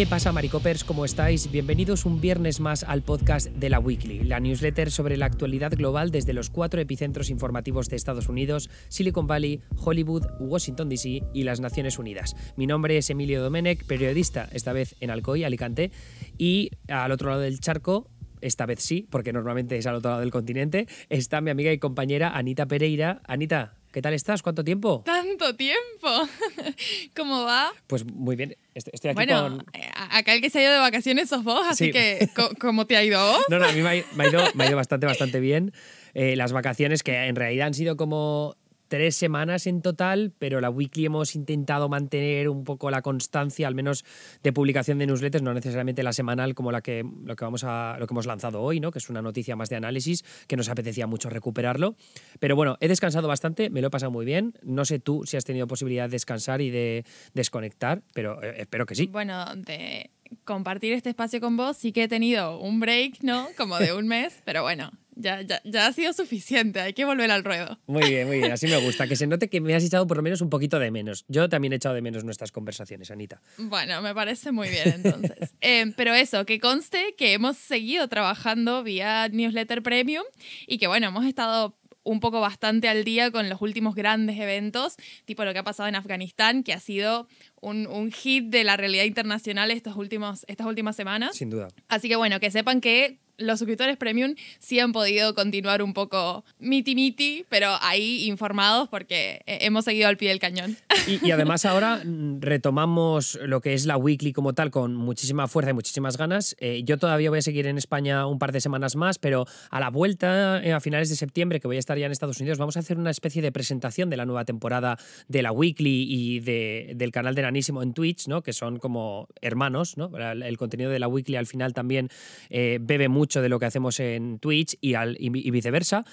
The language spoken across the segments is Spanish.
¿Qué pasa, Maricopers? ¿Cómo estáis? Bienvenidos un viernes más al podcast de la Weekly, la newsletter sobre la actualidad global desde los cuatro epicentros informativos de Estados Unidos, Silicon Valley, Hollywood, Washington DC y las Naciones Unidas. Mi nombre es Emilio Domenech, periodista, esta vez en Alcoy, Alicante, y al otro lado del charco esta vez sí, porque normalmente es al otro lado del continente, está mi amiga y compañera Anita Pereira. Anita, ¿qué tal estás? ¿Cuánto tiempo? Tanto tiempo. ¿Cómo va? Pues muy bien. Estoy aquí bueno, con... acá el que se ha ido de vacaciones sos vos, así Sí. que ¿cómo te ha ido vos? No, no, a mí me ha, me ha ido, me ha ido bastante, bastante bien. Eh, las vacaciones que en realidad han sido como tres semanas en total, pero la weekly hemos intentado mantener un poco la constancia, al menos de publicación de newsletters, no necesariamente la semanal como la que, lo que, vamos a, lo que hemos lanzado hoy, ¿no? que es una noticia más de análisis, que nos apetecía mucho recuperarlo. Pero bueno, he descansado bastante, me lo he pasado muy bien. No sé tú si has tenido posibilidad de descansar y de desconectar, pero eh, espero que sí. Bueno, de compartir este espacio con vos sí que he tenido un break, ¿no? Como de un mes, pero bueno, ya, ya, ya ha sido suficiente, hay que volver al ruedo. Muy bien, muy bien. Así me gusta. Que se note que me has echado por lo menos un poquito de menos. Yo también he echado de menos nuestras conversaciones, Anita. Bueno, me parece muy bien entonces. Eh, pero eso, que conste que hemos seguido trabajando vía newsletter premium y que bueno, hemos estado un poco bastante al día con los últimos grandes eventos, tipo lo que ha pasado en Afganistán, que ha sido un, un hit de la realidad internacional estos últimos, estas últimas semanas. Sin duda. Así que bueno, que sepan que los suscriptores premium sí han podido continuar un poco miti miti, pero ahí informados porque hemos seguido al pie del cañón. Y, y además ahora mm, retomamos lo que es la weekly como tal con muchísima fuerza y muchísimas ganas. Eh, yo todavía voy a seguir en España un par de semanas más, pero a la vuelta, eh, a finales de septiembre, que voy a estar ya en Estados Unidos, vamos a hacer una especie de presentación de la nueva temporada de la weekly y de- del canal de Nanísimo en Twitch, ¿no? que son como hermanos. ¿no? El, contenido de la weekly al final también eh, bebe mucho de lo que hacemos en Twitch y, al- y viceversa.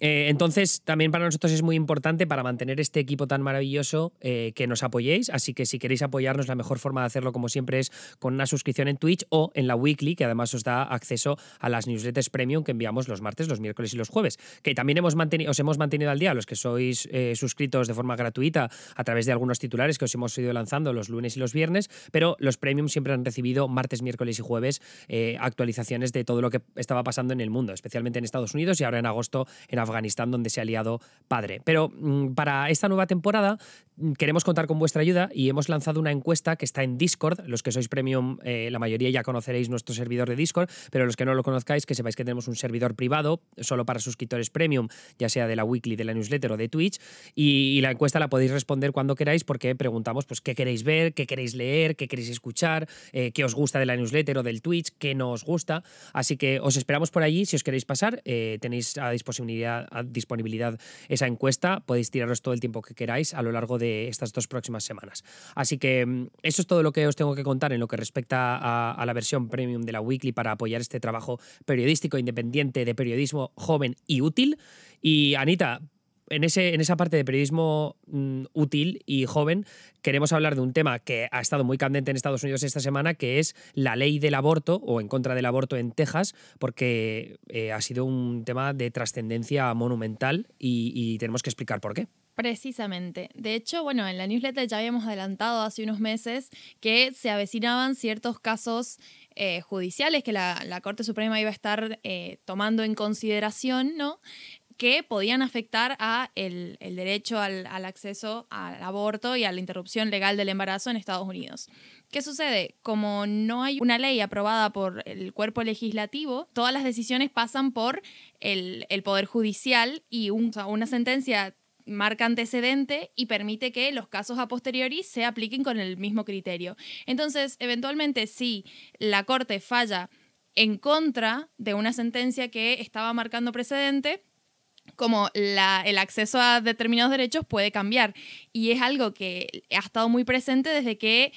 Eh, entonces, también para nosotros es muy importante para mantener este equipo tan maravilloso eh, que nos apoyéis. Así que si queréis apoyarnos, la mejor forma de hacerlo, como siempre, es con una suscripción en Twitch o en la Weekly, que además os da acceso a las newsletters premium que enviamos los martes, los miércoles y los jueves. Que también hemos mantenido, os hemos mantenido al día, los que sois eh, suscritos de forma gratuita a través de algunos titulares que os hemos ido lanzando los lunes y los viernes, pero los premium siempre han recibido martes, miércoles y jueves actualizaciones de todo lo que estaba pasando en el mundo, especialmente en Estados Unidos y ahora en agosto en Afganistán, donde se ha liado padre. Pero mm, para esta nueva temporada mm, queremos contar con vuestra ayuda y hemos lanzado una encuesta que está en Discord. Los que sois premium, eh, la mayoría ya conoceréis nuestro servidor de Discord, pero los que no lo conozcáis, que sepáis que tenemos un servidor privado solo para suscriptores premium, ya sea de la weekly, de la newsletter o de Twitch. Y, y la encuesta la podéis responder cuando queráis porque preguntamos pues, qué queréis ver, qué queréis leer, qué queréis escuchar, eh, qué os gusta de la newsletter o del Twitch, qué no os gusta. Así que os esperamos por allí si os queréis pasar. eh, tenéis a disponibilidad, disponibilidad esa encuesta. Podéis tiraros todo el tiempo que queráis a lo largo de estas dos próximas semanas. Así que mm, eso es todo lo que os tengo que contar en lo que respecta a la versión premium de la Weekly para apoyar este trabajo periodístico independiente de periodismo joven y útil. Y Anita, en, ese, en esa parte de periodismo mm, útil y joven, queremos hablar de un tema que ha estado muy candente en Estados Unidos esta semana, que es la ley del aborto o en contra del aborto en Texas, porque eh, ha sido un tema de trascendencia monumental y, tenemos que explicar por qué. Precisamente. De hecho, bueno, en la newsletter ya habíamos adelantado hace unos meses que se avecinaban ciertos casos eh, judiciales que la, la Corte Suprema iba a estar eh, tomando en consideración, ¿no? Que podían afectar a el, el derecho al, al acceso al aborto y a la interrupción legal del embarazo en Estados Unidos. ¿Qué sucede? Como no hay una ley aprobada por el cuerpo legislativo, todas las decisiones pasan por el, el Poder Judicial y un- una sentencia marca antecedente y permite que los casos a posteriori se apliquen con el mismo criterio. Entonces, eventualmente, si la Corte falla en contra de una sentencia que estaba marcando precedente, como la- el acceso a determinados derechos puede cambiar. Y es algo que ha estado muy presente desde que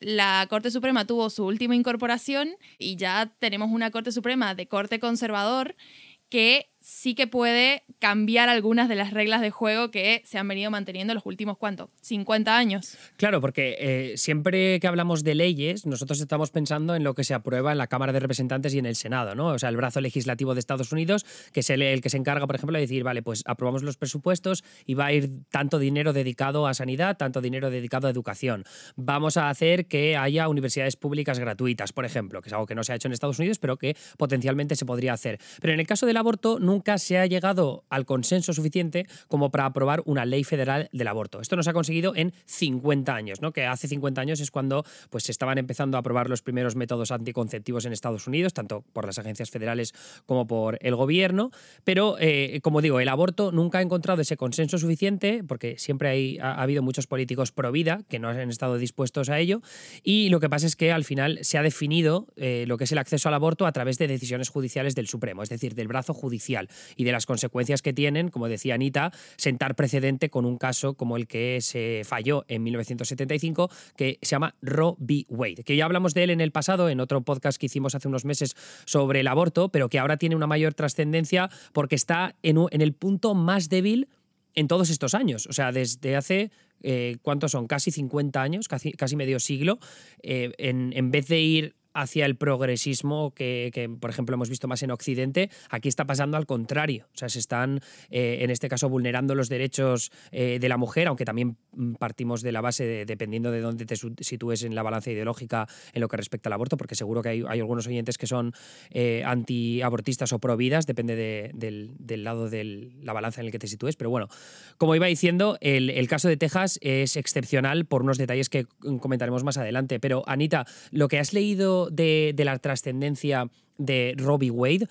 la Corte Suprema tuvo su última incorporación y ya tenemos una Corte Suprema de corte conservador que sí que puede cambiar algunas de las reglas de juego que se han venido manteniendo los últimos, ¿cuánto? 50 años. Claro, porque eh, siempre que hablamos de leyes, nosotros estamos pensando en lo que se aprueba en la Cámara de Representantes y en el Senado, ¿no? O sea, el brazo legislativo de Estados Unidos, que es el, el que se encarga, por ejemplo, de decir, vale, pues aprobamos los presupuestos y va a ir tanto dinero dedicado a sanidad, tanto dinero dedicado a educación. Vamos a hacer que haya universidades públicas gratuitas, por ejemplo, que es algo que no se ha hecho en Estados Unidos, pero que potencialmente se podría hacer. Pero en el caso del aborto, nunca se ha llegado al consenso suficiente como para aprobar una ley federal del aborto. Esto no se ha conseguido en 50 años, ¿no? que hace 50 años es cuando pues, se estaban empezando a aprobar los primeros métodos anticonceptivos en Estados Unidos, tanto por las agencias federales como por el gobierno. Pero, eh, como digo, el aborto nunca ha encontrado ese consenso suficiente, porque siempre hay, ha, habido muchos políticos pro vida que no han estado dispuestos a ello. Y lo que pasa es que al final se ha definido eh, lo que es el acceso al aborto a través de decisiones judiciales del Supremo, es decir, del brazo judicial y de las consecuencias que tienen, como decía Anita, sentar precedente con un caso como el que se falló en 1975, que se llama Roe v. Wade, que ya hablamos de él en el pasado, en otro podcast que hicimos hace unos meses sobre el aborto, pero que ahora tiene una mayor trascendencia porque está en, en, el punto más débil en todos estos años. O sea, desde hace eh, ¿cuántos son? Casi 50 años, casi, casi medio siglo, eh, en, en, vez de ir hacia el progresismo que, por ejemplo, hemos visto más en Occidente, aquí está pasando al contrario. O sea, se están, eh, en este caso, vulnerando los derechos eh, de la mujer, aunque también mm, partimos de la base, de, dependiendo de dónde te sitúes en la balanza ideológica en lo que respecta al aborto, porque seguro que hay, algunos oyentes que son eh, antiabortistas o providas, depende del, lado de la balanza en el que te sitúes. Pero bueno, como iba diciendo, el, el caso de Texas es excepcional por unos detalles que comentaremos más adelante. Pero, Anita, lo que has leído de, la trascendencia de Robbie Wade,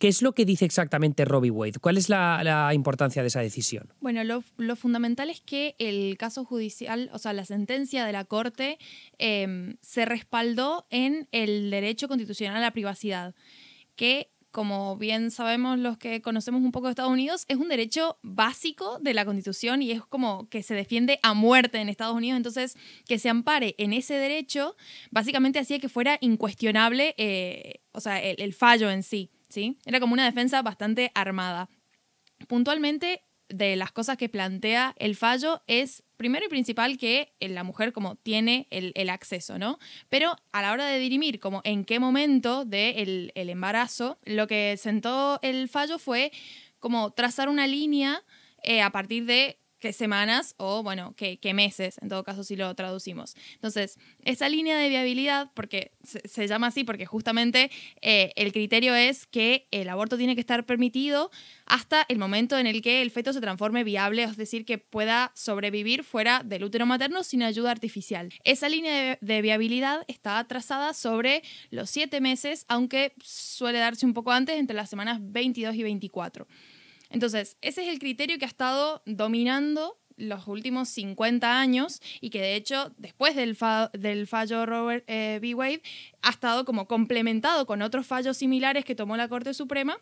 ¿Qué es lo que dice exactamente Robbie Wade? ¿Cuál es la, importancia de esa decisión? Bueno, lo, fundamental es que el caso judicial, o sea, la sentencia de la Corte em, se respaldó en el derecho constitucional a la privacidad, que como bien sabemos los que conocemos un poco de Estados Unidos, es un derecho básico de la Constitución y es como que se defiende a muerte en Estados Unidos. Entonces, que se ampare en ese derecho, básicamente hacía que fuera incuestionable, eh, o sea, el, el fallo en sí, ¿sí? Era como una defensa bastante armada. Puntualmente, de las cosas que plantea el fallo es primero y principal que la mujer como tiene el, acceso, ¿no? Pero a la hora de dirimir como en qué momento del el embarazo, lo que sentó el fallo fue como trazar una línea eh, a partir de qué semanas o, bueno, qué, meses, en todo caso, si lo traducimos. Entonces, esa línea de viabilidad, porque se, llama así, porque justamente eh, el criterio es que el aborto tiene que estar permitido hasta el momento en el que el feto se transforme viable, es decir, que pueda sobrevivir fuera del útero materno sin ayuda artificial. Esa línea de viabilidad está trazada sobre los siete meses, aunque suele darse un poco antes, entre las semanas 22 y 24. Entonces, ese es el criterio que ha estado dominando los últimos 50 años y que de hecho después del, fallo Robert eh, B. Wade ha estado como complementado con otros fallos similares que tomó la Corte Suprema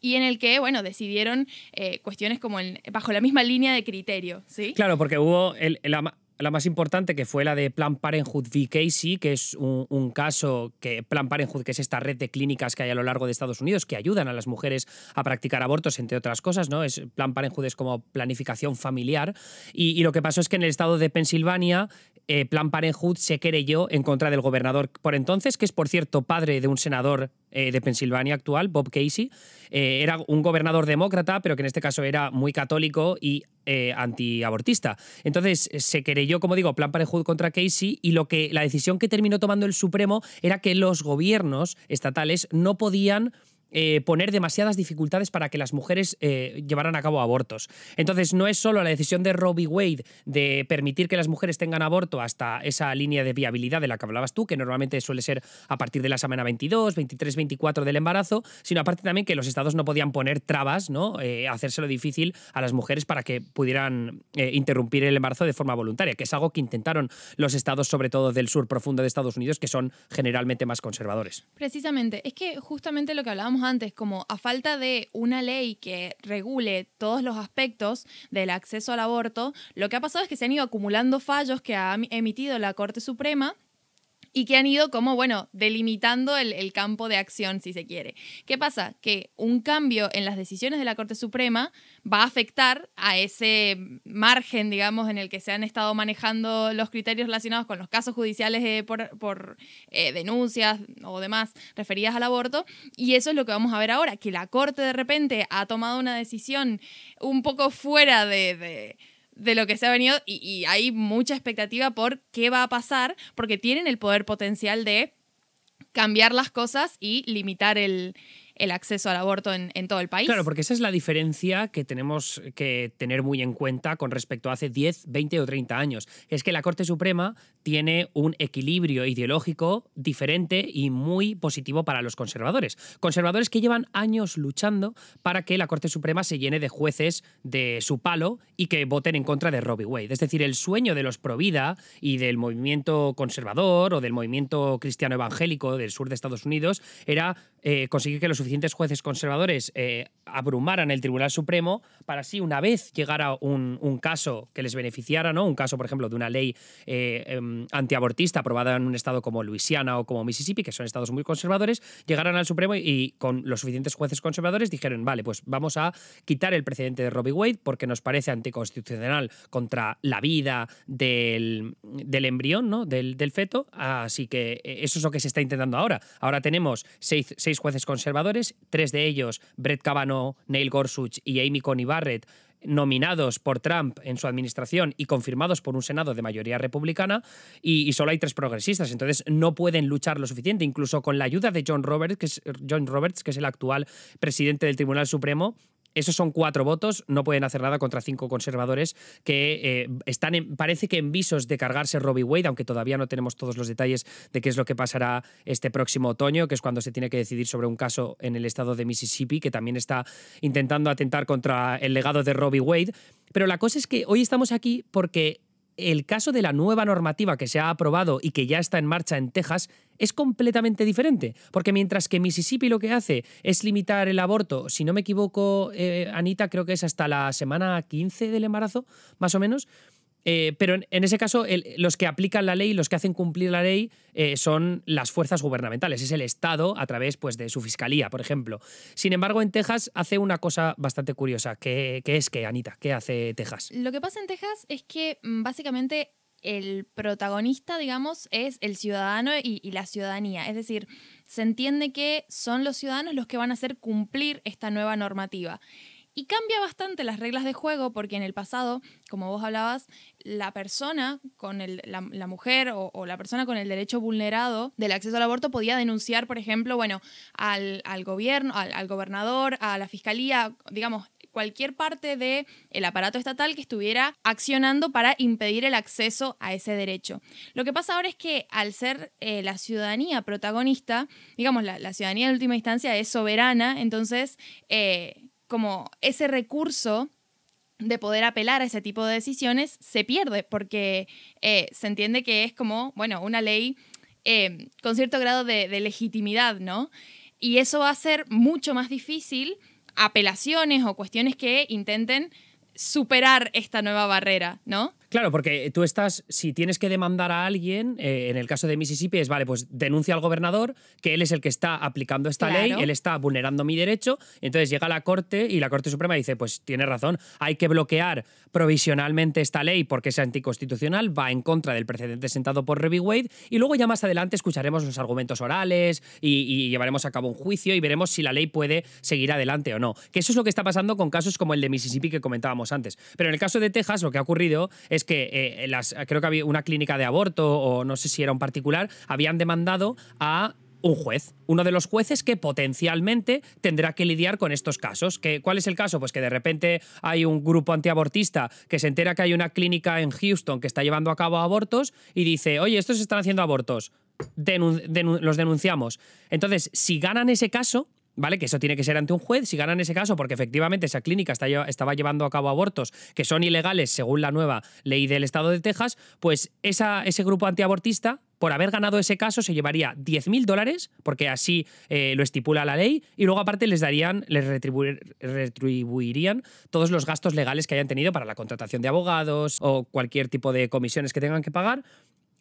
y en el que, bueno, decidieron eh, cuestiones como bajo la misma línea de criterio, ¿sí? Claro, porque hubo el, la más importante, que fue la de Plan Parenthood v. Casey, que es un, caso que Plan Parenthood, que es esta red de clínicas que hay a lo largo de Estados Unidos que ayudan a las mujeres a practicar abortos, entre otras cosas, ¿no? Es, Plan Parenthood es como planificación familiar. Y, lo que pasó es que en el estado de Pensilvania, eh, Plan Parenthood se querelló en contra del gobernador por entonces, que es, por cierto, padre de un senador eh, de Pensilvania actual, Bob Casey. Eh, era un gobernador demócrata, pero que en este caso era muy católico y antiabortista. Entonces se querelló, como digo, plan Parenthood contra Casey y lo que la decisión que terminó tomando el Supremo era que los gobiernos estatales no podían eh, poner demasiadas dificultades para que las mujeres eh, llevaran a cabo abortos. Entonces, no es solo la decisión de Robbie Wade de permitir que las mujeres tengan aborto hasta esa línea de viabilidad de la que hablabas tú, que normalmente suele ser a partir de la semana 22, 23, 24 del embarazo, sino aparte también que los estados no podían poner trabas, ¿no? Eh, hacérselo difícil a las mujeres para que pudieran interrumpir el embarazo de forma voluntaria, que es algo que intentaron los estados, sobre todo del sur profundo de Estados Unidos, que son generalmente más conservadores. Precisamente, es que justamente lo que hablábamos antes, como a falta de una ley que regule todos los aspectos del acceso al aborto, lo que ha pasado es que se han ido acumulando fallos que ha emitido la Corte Suprema y que han ido como, bueno, delimitando el, campo de acción, si se quiere. ¿Qué pasa? Que un cambio en las decisiones de la Corte Suprema va a afectar a ese margen, digamos, en el que se han estado manejando los criterios relacionados con los casos judiciales por, eh, denuncias o demás referidas al aborto. Y eso es lo que vamos a ver ahora, que la Corte de repente ha tomado una decisión un poco fuera de lo que se ha venido y, hay mucha expectativa por qué va a pasar, porque tienen el poder potencial de cambiar las cosas y limitar el, el acceso al aborto en, todo el país. Claro, porque esa es la diferencia que tenemos que tener muy en cuenta con respecto a hace 10, 20 o 30 años. Es que la Corte Suprema tiene un equilibrio ideológico diferente y muy positivo para los conservadores. Conservadores que llevan años luchando para que la Corte Suprema se llene de jueces de su palo y que voten en contra de Robbie Wade. Es decir, el sueño de los Provida y del movimiento conservador o del movimiento cristiano evangélico del sur de Estados Unidos era eh, conseguir que los suficientes jueces conservadores eh, abrumaran el Tribunal Supremo para así, una vez llegara un, caso que les beneficiara, ¿no? un caso, por ejemplo, de una ley eh, em, antiabortista aprobada en un estado como Luisiana o como Mississippi, que son estados muy conservadores, llegaran al Supremo y, con los suficientes jueces conservadores dijeron, vale, pues vamos a quitar el precedente de Robbie Wade porque nos parece anticonstitucional contra la vida del, embrión, ¿no? del, feto, así que eso es lo que se está intentando ahora. Ahora tenemos seis jueces conservadores, tres de ellos, Brett Kavanaugh, Neil Gorsuch y Amy Coney Barrett, nominados por Trump en su administración y confirmados por un Senado de mayoría republicana, y, solo hay tres progresistas. Entonces no pueden luchar lo suficiente, incluso con la ayuda de John Roberts, que es, John Roberts, que es el actual presidente del Tribunal Supremo, esos son cuatro votos, no pueden hacer nada contra cinco conservadores que eh, están, en, parece que en visos de cargarse Robbie Wade, aunque todavía no tenemos todos los detalles de qué es lo que pasará este próximo otoño, que es cuando se tiene que decidir sobre un caso en el estado de Mississippi, que también está intentando atentar contra el legado de Robbie Wade. Pero la cosa es que hoy estamos aquí porque el caso de la nueva normativa que se ha aprobado y que ya está en marcha en Texas es completamente diferente, porque mientras que Mississippi lo que hace es limitar el aborto, si no me equivoco, eh, Anita, creo que es hasta la semana 15 del embarazo, más o menos, eh, pero en, ese caso, los que aplican la ley, los que hacen cumplir la ley, eh, son las fuerzas gubernamentales, es el Estado a través pues, de su fiscalía, por ejemplo. Sin embargo, en Texas hace una cosa bastante curiosa, que, es que, Anita, ¿qué hace Texas? Lo que pasa en Texas es que mm, básicamente el protagonista, digamos, es el ciudadano y, y, la ciudadanía. Es decir, se entiende que son los ciudadanos los que van a hacer cumplir esta nueva normativa. Y cambia bastante las reglas de juego porque en el pasado, como vos hablabas, la persona con el, la, mujer o, la persona con el derecho vulnerado del acceso al aborto podía denunciar, por ejemplo, bueno, al, gobierno, al, gobernador, a la fiscalía, digamos, cualquier parte del el aparato estatal que estuviera accionando para impedir el acceso a ese derecho. Lo que pasa ahora es que al ser eh, la ciudadanía protagonista, digamos, la, ciudadanía en última instancia es soberana, entonces... Eh, como ese recurso de poder apelar a ese tipo de decisiones se pierde porque eh, se entiende que es como, bueno, una ley eh, con cierto grado de, de, legitimidad, ¿no? Y eso va a ser mucho más difícil apelaciones o cuestiones que intenten superar esta nueva barrera, ¿no? Claro, porque tú estás, si tienes que demandar a alguien, eh, en el caso de Mississippi es, vale, pues denuncia al gobernador, que él es el que está aplicando esta ley, él está vulnerando mi derecho, entonces llega a la Corte y la Corte Suprema dice, pues tiene razón, hay que bloquear provisionalmente esta ley porque es anticonstitucional, va en contra del precedente sentado por Robbie Wade, y luego ya más adelante escucharemos los argumentos orales y, y llevaremos a cabo un juicio y veremos si la ley puede seguir adelante o no. Que eso es lo que está pasando con casos como el de Mississippi que comentábamos antes. Pero en el caso de Texas, lo que ha ocurrido es que eh, creo que había una clínica de aborto o no sé si era un particular, habían demandado a un juez, uno de los jueces que potencialmente tendrá que lidiar con estos casos. ¿Cuál es el caso? Pues que de repente hay un grupo antiabortista que se entera que hay una clínica en Houston que está llevando a cabo abortos y dice, oye, estos están haciendo abortos, los denunciamos. Entonces, si ganan ese caso, ¿vale? Que eso tiene que ser ante un juez. Si ganan ese caso, porque efectivamente esa clínica estaba llevando a cabo abortos que son ilegales según la nueva ley del estado de Texas, pues esa, ese grupo antiabortista por haber ganado ese caso se llevaría 10.000 dólares, porque así eh, lo estipula la ley, y luego aparte les darían, les retribuirían todos los gastos legales que hayan tenido para la contratación de abogados o cualquier tipo de comisiones que tengan que pagar.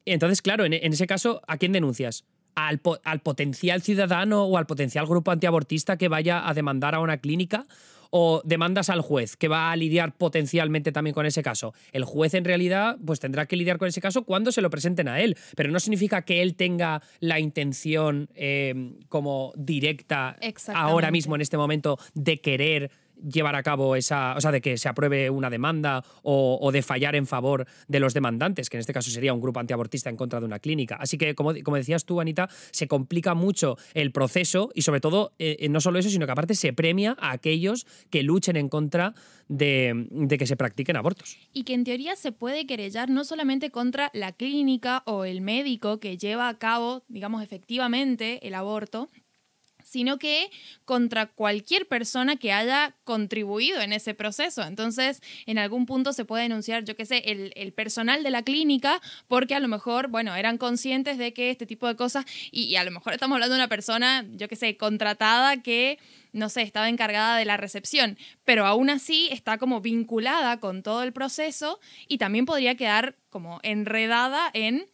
Entonces, claro, en, ese caso, ¿a quién denuncias? Al, al, potencial ciudadano o al potencial grupo antiabortista que vaya a demandar a una clínica o demandas al juez que va a lidiar potencialmente también con ese caso. El juez en realidad pues tendrá que lidiar con ese caso cuando se lo presenten a él, pero no significa que él tenga la intención eh, como directa ahora mismo en este momento de querer llevar a cabo esa, o sea, de que se apruebe una demanda o, de fallar en favor de los demandantes, que en este caso sería un grupo antiabortista en contra de una clínica. Así que, como, como decías tú, Anita, se complica mucho el proceso y sobre todo, eh, eh, no solo eso, sino que aparte se premia a aquellos que luchen en contra de, de, que se practiquen abortos. Y que en teoría se puede querellar no solamente contra la clínica o el médico que lleva a cabo, digamos, efectivamente el aborto, sino que contra cualquier persona que haya contribuido en ese proceso. Entonces, en algún punto se puede denunciar, yo qué sé, el, personal de la clínica, porque a lo mejor, bueno, eran conscientes de que este tipo de cosas, y, a lo mejor estamos hablando de una persona, yo qué sé, contratada que no sé, estaba encargada de la recepción, pero aún así está como vinculada con todo el proceso y también podría quedar como enredada en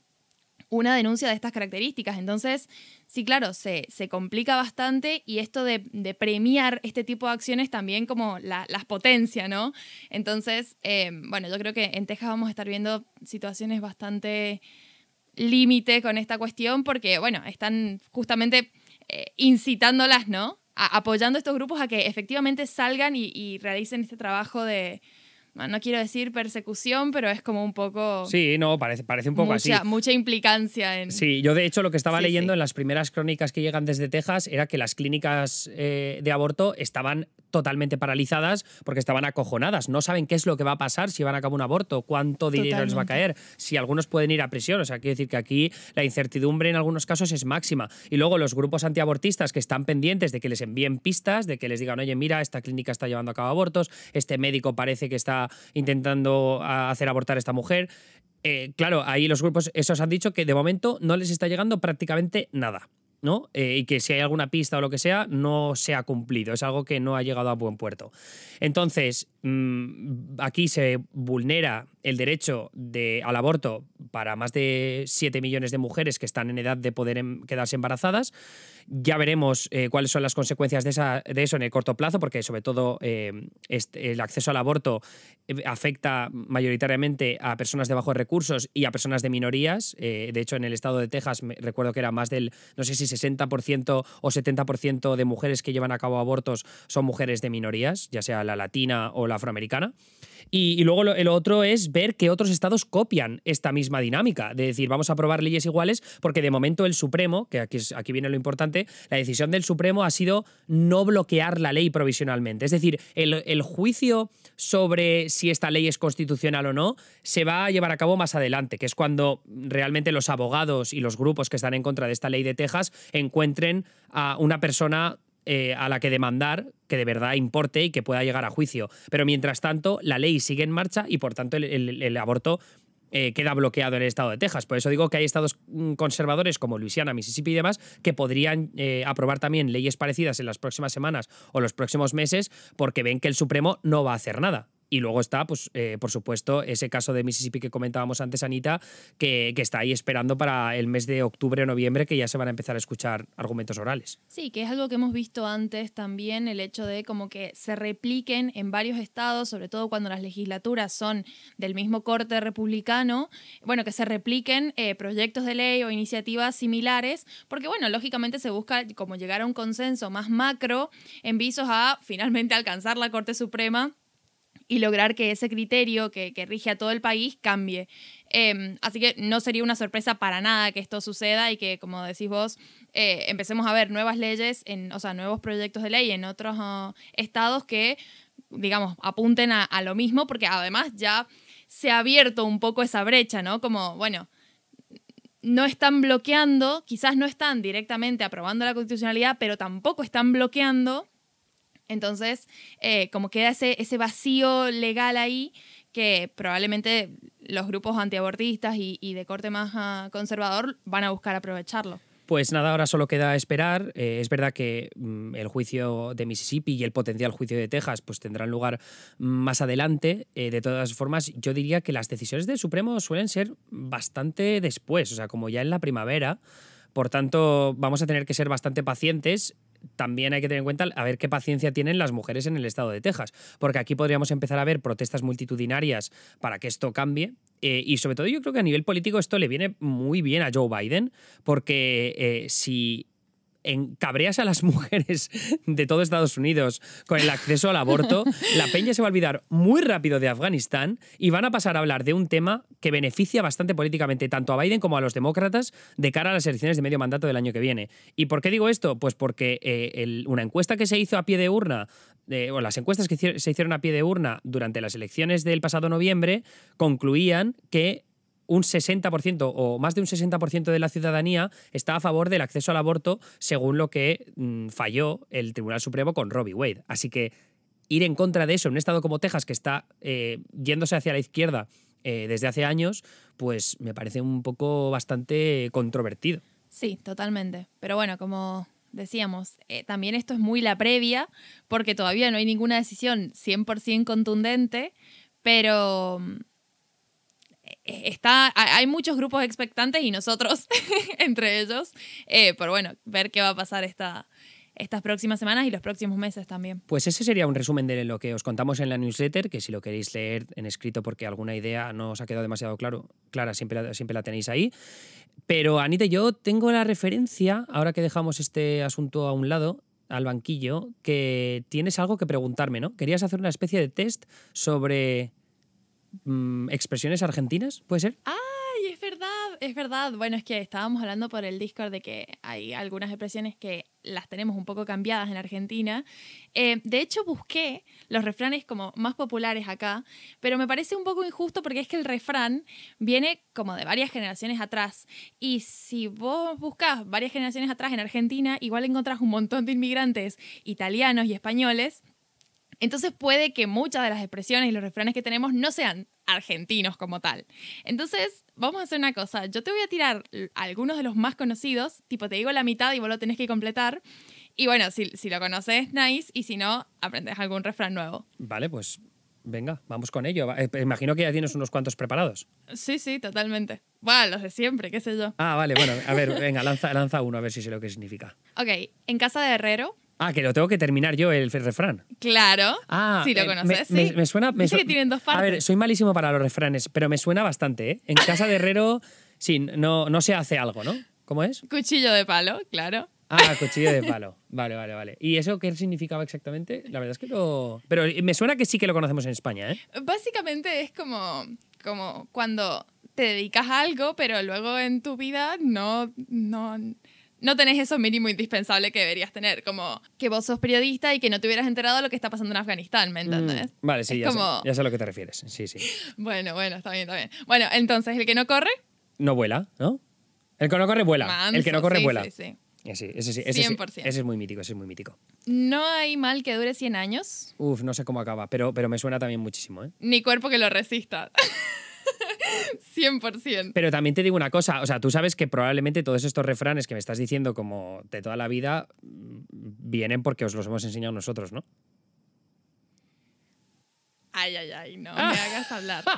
una denuncia de estas características. Entonces, sí, claro, se, se complica bastante y esto de, premiar este tipo de acciones también como las potencia, ¿no? Entonces, eh, bueno, yo creo que en Texas vamos a estar viendo situaciones bastante límite con esta cuestión porque, bueno, están justamente eh, incitándolas, ¿no? apoyando a estos grupos a que efectivamente salgan y realicen este trabajo de, no quiero decir persecución, pero es como un poco... Sí, no, parece, parece un poco así. Mucha implicancia en... Sí, yo de hecho lo que estaba leyendo en las primeras crónicas que llegan desde Texas era que las clínicas eh, de aborto estaban totalmente paralizadas porque estaban acojonadas. No saben qué es lo que va a pasar si van a cabo un aborto, cuánto dinero les va a caer, si algunos pueden ir a prisión. O sea, quiero decir que aquí la incertidumbre en algunos casos es máxima. Y luego los grupos antiabortistas que están pendientes de que les envíen pistas, de que les digan, oye, mira, esta clínica está llevando a cabo abortos, este médico parece que está intentando hacer abortar a esta mujer. Eh, claro, ahí los grupos esos han dicho que de momento no les está llegando prácticamente nada. ¿No? Eh, y que si hay alguna pista o lo que sea, no se ha cumplido. Es algo que no ha llegado a buen puerto. Entonces, mm, aquí se vulnera el derecho de, al aborto para más de 7 millones de mujeres que están en edad de poder em, quedarse embarazadas. Ya veremos eh, cuáles son las consecuencias de, esa, de, eso en el corto plazo, porque sobre todo eh, el acceso al aborto afecta mayoritariamente a personas de bajos recursos y a personas de minorías. de hecho, en el estado de Texas recuerdo que era más del, no sé si 60% o 70% de mujeres que llevan a cabo abortos son mujeres de minorías, ya sea la latina o la afroamericana. Y, luego lo, el otro es ver que otros estados copian esta misma dinámica, de decir, vamos a aprobar leyes iguales, porque de momento el Supremo, que aquí, viene lo importante, la decisión del Supremo ha sido no bloquear la ley provisionalmente. Es decir, el juicio sobre si esta ley es constitucional o no se va a llevar a cabo más adelante, que es cuando realmente los abogados y los grupos que están en contra de esta ley de Texas encuentren a una persona eh, a la que demandar que de verdad importe y que pueda llegar a juicio. Pero mientras tanto, la ley sigue en marcha y por tanto el, aborto eh, queda bloqueado en el estado de Texas. Por eso digo que hay estados mm, conservadores como Luisiana, Mississippi y demás que podrían eh, aprobar también leyes parecidas en las próximas semanas o los próximos meses porque ven que el Supremo no va a hacer nada. Y luego está, pues, eh, por supuesto, ese caso de Mississippi que comentábamos antes, Anita, que, que, está ahí esperando para el mes de octubre o noviembre, que ya se van a empezar a escuchar argumentos orales. Sí, que es algo que hemos visto antes también, el hecho de como que se repliquen en varios estados, sobre todo cuando las legislaturas son del mismo corte republicano, bueno, que se repliquen eh, proyectos de ley o iniciativas similares, porque, bueno, lógicamente se busca como llegar a un consenso más macro en visos a finalmente alcanzar la Corte Suprema y lograr que ese criterio que, rige a todo el país cambie. Em, así que no sería una sorpresa para nada que esto suceda y que, como decís vos, eh, empecemos a ver nuevas leyes, en, o sea, nuevos proyectos de ley en otros uh, estados que, digamos, apunten a, lo mismo, porque además ya se ha abierto un poco esa brecha, ¿no? Como, bueno, no están bloqueando, quizás no están directamente aprobando la constitucionalidad, pero tampoco están bloqueando entonces, eh, como queda ese, vacío legal ahí, que probablemente los grupos antiabortistas y, y de corte más ah, conservador van a buscar aprovecharlo. Pues nada, ahora solo queda esperar. Eh, es verdad que mm, el juicio de Mississippi y el potencial juicio de Texas pues tendrán lugar más adelante. Eh, de todas formas, yo diría que las decisiones del Supremo suelen ser bastante después, o sea, como ya en la primavera. Por tanto, vamos a tener que ser bastante pacientes también hay que tener en cuenta a ver qué paciencia tienen las mujeres en el estado de Texas, porque aquí podríamos empezar a ver protestas multitudinarias para que esto cambie. Eh, y sobre todo yo creo que a nivel político esto le viene muy bien a Joe Biden, porque eh, si en cabreas a las mujeres de todo Estados Unidos con el acceso al aborto, la peña se va a olvidar muy rápido de Afganistán y van a pasar a hablar de un tema que beneficia bastante políticamente tanto a Biden como a los demócratas de cara a las elecciones de medio mandato del año que viene. ¿Y por qué digo esto? Pues porque eh, una encuesta que se hizo a pie de urna o las encuestas que se hicieron a pie de urna durante las elecciones del pasado noviembre concluían que un 60% o más de un 60% de la ciudadanía está a favor del acceso al aborto, según lo que mm, falló el Tribunal Supremo con Robbie Wade. Así que ir en contra de eso en un estado como Texas, que está eh, yéndose hacia la izquierda eh, desde hace años, pues me parece un poco bastante controvertido. Sí, totalmente. Pero bueno, como decíamos, eh, también esto es muy la previa, porque todavía no hay ninguna decisión 100% contundente, pero está, hay muchos grupos expectantes y nosotros entre ellos, eh, pero bueno, ver qué va a pasar esta, estas próximas semanas y los próximos meses también. Pues ese sería un resumen de lo que os contamos en la newsletter, que si lo queréis leer en escrito porque alguna idea no os ha quedado demasiado claro, clara, siempre siempre la tenéis ahí. Pero Anita, yo tengo la referencia, ahora que dejamos este asunto a un lado, al banquillo, que tienes algo que preguntarme, ¿no? Querías hacer una especie de test sobre Mm, expresiones argentinas, ¿puede ser? ¡Ay, es verdad! Es verdad. Bueno, es que estábamos hablando por el Discord de que hay algunas expresiones que las tenemos un poco cambiadas en Argentina. Eh, de hecho, busqué los refranes como más populares acá, pero me parece un poco injusto porque es que el refrán viene como de varias generaciones atrás. Y si vos buscas varias generaciones atrás en Argentina, igual encontrás un montón de inmigrantes italianos y españoles entonces puede que muchas de las expresiones y los refranes que tenemos no sean argentinos como tal. Entonces, vamos a hacer una cosa. Yo te voy a tirar algunos de los más conocidos, tipo te digo la mitad y vos lo tenés que completar. Y bueno, si, si lo conoces, nice, y si no, aprendes algún refrán nuevo. Vale, pues venga, vamos con ello. Eh, imagino que ya tienes unos cuantos preparados. Sí, sí, totalmente. Bueno, los de siempre, qué sé yo. Ah, vale, bueno, a ver, venga, lanza, lanza uno a ver si sé lo que significa. Ok, en casa de herrero Ah, que lo tengo que terminar yo, el refrán. Claro. Ah, si lo eh, conoces. Me, me, suena. Me que tienen dos partes. A ver, soy malísimo para los refranes, pero me suena bastante, ¿eh? En casa de herrero, sí, no, no se hace algo, ¿no? ¿Cómo es? Cuchillo de palo, claro. Ah, cuchillo de palo. Vale, vale, vale. ¿Y eso qué significaba exactamente? La verdad es que no. Pero me suena que sí que lo conocemos en España, ¿eh? Básicamente es como, como cuando te dedicas a algo, pero luego en tu vida no, no, no tenés eso mínimo indispensable que deberías tener, como que vos sos periodista y que no te hubieras enterado de lo que está pasando en Afganistán, ¿me entiendes? Mm, vale, sí, ya, sé, ya, sé, a lo que te refieres. Sí, sí. Bueno, bueno, está bien, está bien. Bueno, entonces, ¿el que no corre? No vuela, ¿no? El que no corre vuela. el que no corre vuela. Sí, sí. Ese, ese, sí, ese, 100%. ese es muy mítico, ese es muy mítico. No hay mal que dure 100 años. Uf, no sé cómo acaba, pero, pero me suena también muchísimo. ¿eh? Ni cuerpo que lo resista. 100%. Pero también te digo una cosa, o sea, tú sabes que probablemente todos estos refranes que me estás diciendo como de toda la vida mm, vienen porque os los hemos enseñado nosotros, ¿no? Ay, ay, ay, no me hagas hablar.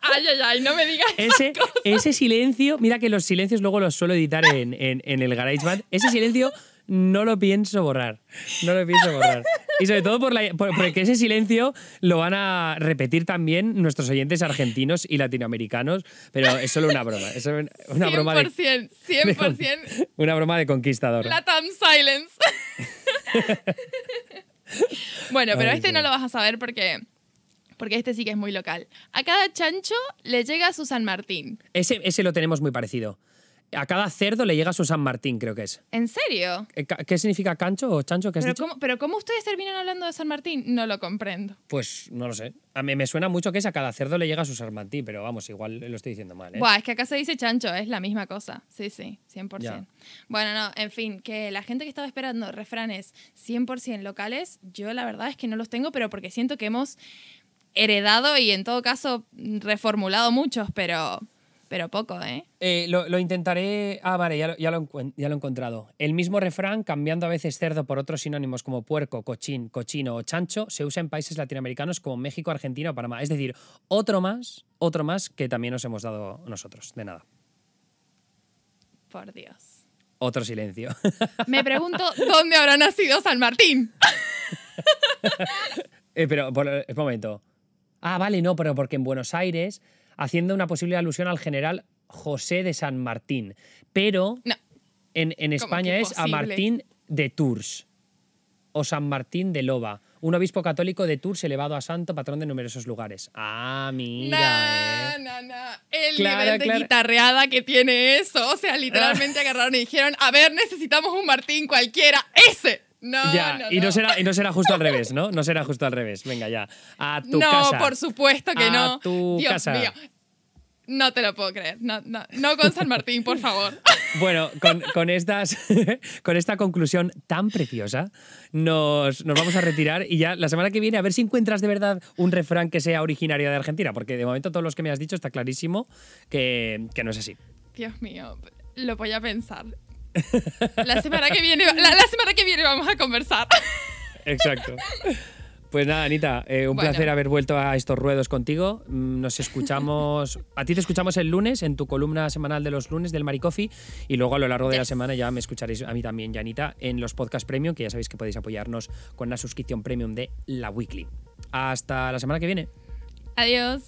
Ay, ay, ay, no me digas ese, ese silencio, mira que los silencios luego los suelo editar en, en, en el GarageBand. Ese silencio no lo pienso borrar. No lo pienso borrar. Y sobre todo por la, porque ese silencio lo van a repetir también nuestros oyentes argentinos y latinoamericanos, pero es solo una broma. Es una 100%, broma de, 100%. una broma de conquistador. Latam Silence. bueno, pero este no lo vas a saber porque porque este sí que es muy local. A cada chancho le llega su San Martín. Ese, ese lo tenemos muy parecido a cada cerdo le llega su San Martín, creo que es. ¿En serio? Eh, ¿Qué significa cancho o chancho? ¿Qué has ¿Pero, dicho? Cómo, ¿Pero cómo ustedes terminan hablando de San Martín? No lo comprendo. Pues no lo sé. A mí me suena mucho que es a cada cerdo le llega su San Martín, pero vamos, igual lo estoy diciendo mal. ¿eh? Buah, es que acá se dice chancho, es la misma cosa. Sí, sí, 100%. Bueno, no, en fin, que la gente que estaba esperando refranes 100% locales, yo la verdad es que no los tengo, pero porque siento que hemos heredado y en todo caso reformulado muchos, pero Pero poco, ¿eh? Eh, lo, lo intentaré. Ah, vale, ya lo, ya, lo encuent- ya lo he encontrado. El mismo refrán, cambiando a veces cerdo por otros sinónimos como puerco, cochín, cochino o chancho, se usa en países latinoamericanos como México, Argentina o Panamá. Es decir, otro más, otro más que también nos hemos dado nosotros. De nada. Por Dios. Otro silencio. Me pregunto dónde habrá nacido San Martín. Eh, pero, por, un momento. Ah, vale, no, pero porque en Buenos Aires, haciendo una posible alusión al general José de San Martín. Pero No. en, en España es a? Martín de Tours o San Martín de Loba, un obispo católico de Tours elevado a santo, patrón de numerosos lugares. Ah, mira, No, eh. El Claro, nivel de claro. guitarreada que tiene eso. O sea, literalmente agarraron y dijeron, a ver, necesitamos un Martín cualquiera. ¡Ese! No, Ya, no, y no será, y no será justo al revés, ¿no? No será justo al revés. Venga, ya. A tu no, casa. por supuesto que A no. tu Dios casa. mío. No te lo puedo creer. No, no, no con San Martín, por favor. Bueno, con, con estas, con esta conclusión tan preciosa, nos, nos vamos a retirar y ya la semana que viene a ver si encuentras de verdad un refrán que sea originario de Argentina, porque de momento todos los que me has dicho está clarísimo que, que no es así. Dios mío, lo voy a pensar. La semana que viene, la, la semana que viene vamos a conversar. Exacto. Pues nada, Anita, eh, un Bueno. placer haber vuelto a estos ruedos contigo. Mm, Nos escuchamos. A ti te escuchamos el lunes en tu columna semanal de los lunes del Maricofi y luego a lo largo de la semana ya me escucharéis a mí también, ya, Anita, en los podcasts premium, que ya sabéis que podéis apoyarnos con una suscripción premium de la Weekly. Hasta la semana que viene. Adiós.